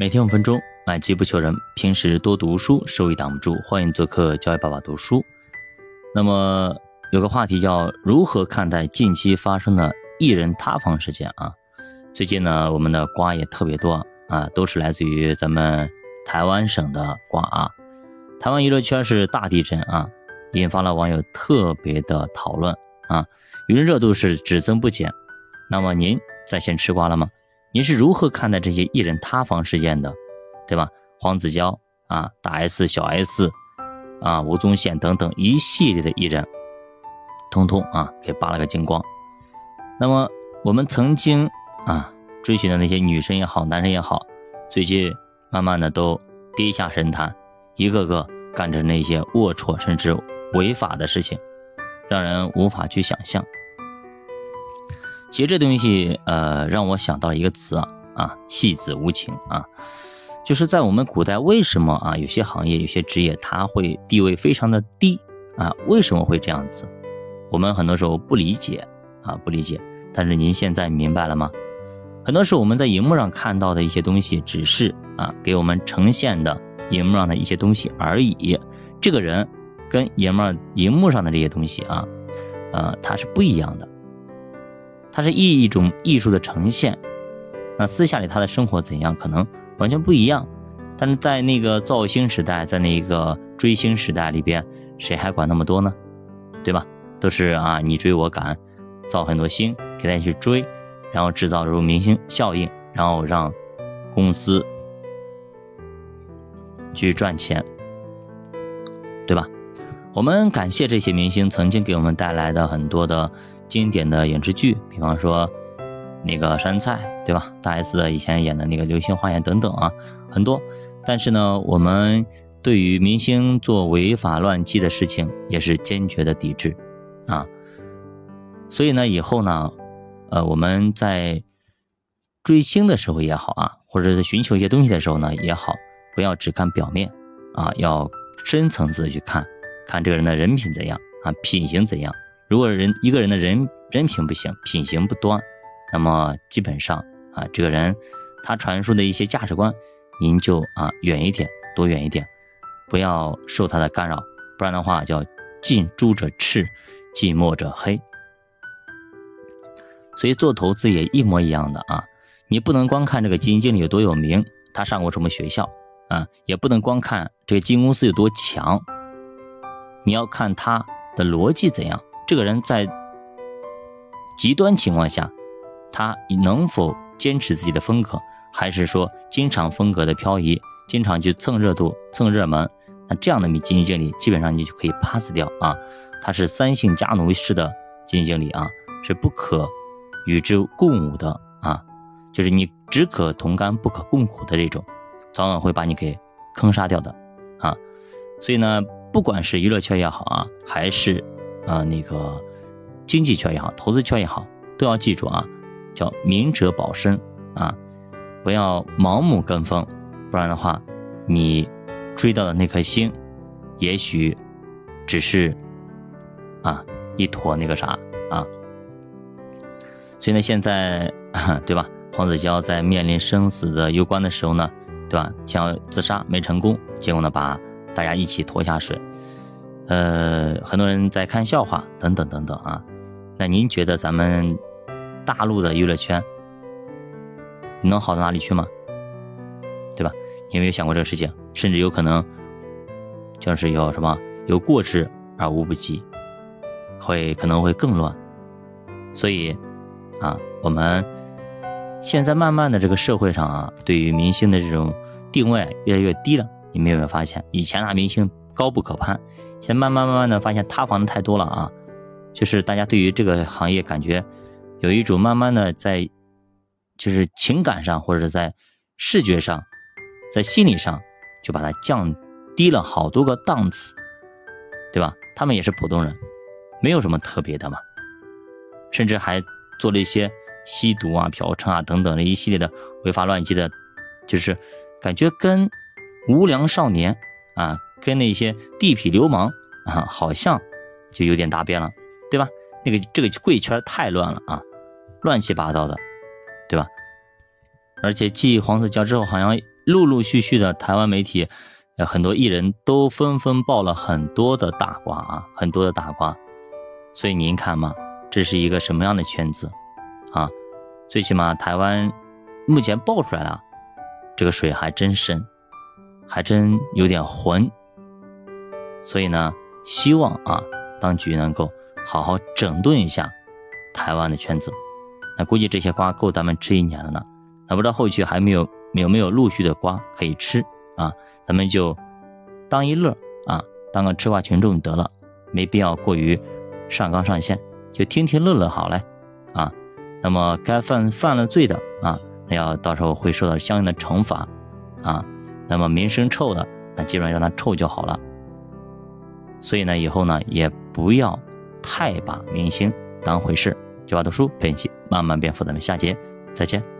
每天五分钟，买机不求人。平时多读书，收益挡不住。欢迎做客教育爸爸读书。那么有个话题叫如何看待近期发生的艺人塌房事件啊？最近呢，我们的瓜也特别多啊，都是来自于咱们台湾省的瓜啊。台湾娱乐圈是大地震啊，引发了网友特别的讨论啊，舆论热度是只增不减。那么您在线吃瓜了吗？您是如何看待这些艺人塌房事件的，对吧？黄子佼啊，大 S、小 S 啊，吴宗宪等等一系列的艺人，通通啊给扒了个精光。那么我们曾经啊追寻的那些女神也好，男神也好，最近慢慢的都跌下神坛，一个个干着那些龌龊甚至违法的事情，让人无法去想象。其实这东西，呃，让我想到一个词啊，啊，戏子无情啊，就是在我们古代，为什么啊，有些行业、有些职业，它会地位非常的低啊？为什么会这样子？我们很多时候不理解啊，不理解。但是您现在明白了吗？很多时候我们在荧幕上看到的一些东西，只是啊，给我们呈现的荧幕上的一些东西而已。这个人跟荧幕荧幕上的这些东西啊，呃，它是不一样的。它是一一种艺术的呈现，那私下里他的生活怎样，可能完全不一样。但是在那个造星时代，在那个追星时代里边，谁还管那么多呢？对吧？都是啊，你追我赶，造很多星给大家去追，然后制造出明星效应，然后让公司去赚钱，对吧？我们感谢这些明星曾经给我们带来的很多的。经典的影视剧，比方说那个山菜，对吧？大 S 的以前演的那个《流星花园》等等啊，很多。但是呢，我们对于明星做违法乱纪的事情也是坚决的抵制啊。所以呢，以后呢，呃，我们在追星的时候也好啊，或者是寻求一些东西的时候呢也好，不要只看表面啊，要深层次的去看，看这个人的人品怎样啊，品行怎样。如果人一个人的人人品不行，品行不端，那么基本上啊，这个人他传输的一些价值观，您就啊远一点，多远一点，不要受他的干扰，不然的话叫近朱者赤，近墨者黑。所以做投资也一模一样的啊，你不能光看这个基金经理有多有名，他上过什么学校啊，也不能光看这个基金公司有多强，你要看他的逻辑怎样。这个人在极端情况下，他能否坚持自己的风格，还是说经常风格的漂移，经常去蹭热度、蹭热门？那这样的基金经理基本上你就可以 pass 掉啊。他是三姓家奴式的基金经理啊，是不可与之共舞的啊，就是你只可同甘不可共苦的这种，早晚会把你给坑杀掉的啊。所以呢，不管是娱乐圈也好啊，还是啊，那个经济圈也好，投资圈也好，都要记住啊，叫明哲保身啊，不要盲目跟风，不然的话，你追到的那颗星，也许只是啊一坨那个啥啊。所以呢，现在对吧？黄子佼在面临生死的攸关的时候呢，对吧？想要自杀没成功，结果呢，把大家一起拖下水。呃，很多人在看笑话，等等等等啊。那您觉得咱们大陆的娱乐圈能好到哪里去吗？对吧？你有没有想过这个事情？甚至有可能就是有什么有过之而无不及，会可能会更乱。所以啊，我们现在慢慢的这个社会上啊，对于明星的这种定位越来越低了。你们有没有发现，以前那明星高不可攀？现在慢慢慢慢的发现塌房的太多了啊，就是大家对于这个行业感觉有一种慢慢的在，就是情感上或者在视觉上，在心理上就把它降低了好多个档次，对吧？他们也是普通人，没有什么特别的嘛，甚至还做了一些吸毒啊、嫖娼啊等等的一系列的违法乱纪的，就是感觉跟无良少年啊。跟那些地痞流氓啊，好像就有点搭边了，对吧？那个这个贵圈太乱了啊，乱七八糟的，对吧？而且继黄子佼之后，好像陆陆续续的台湾媒体，呃，很多艺人都纷纷爆了很多的大瓜啊，很多的大瓜。所以您看嘛，这是一个什么样的圈子啊？最起码台湾目前爆出来了，这个水还真深，还真有点浑。所以呢，希望啊，当局能够好好整顿一下台湾的圈子。那估计这些瓜够咱们吃一年了呢。那不知道后续还没有有没有陆续的瓜可以吃啊？咱们就当一乐啊，当个吃瓜群众得了，没必要过于上纲上线，就听听乐乐好嘞啊。那么该犯犯了罪的啊，那要到时候会受到相应的惩罚啊。那么名声臭的，那基本上让他臭就好了。所以呢，以后呢也不要太把明星当回事。九把读书本期慢慢变富，咱们下节再见。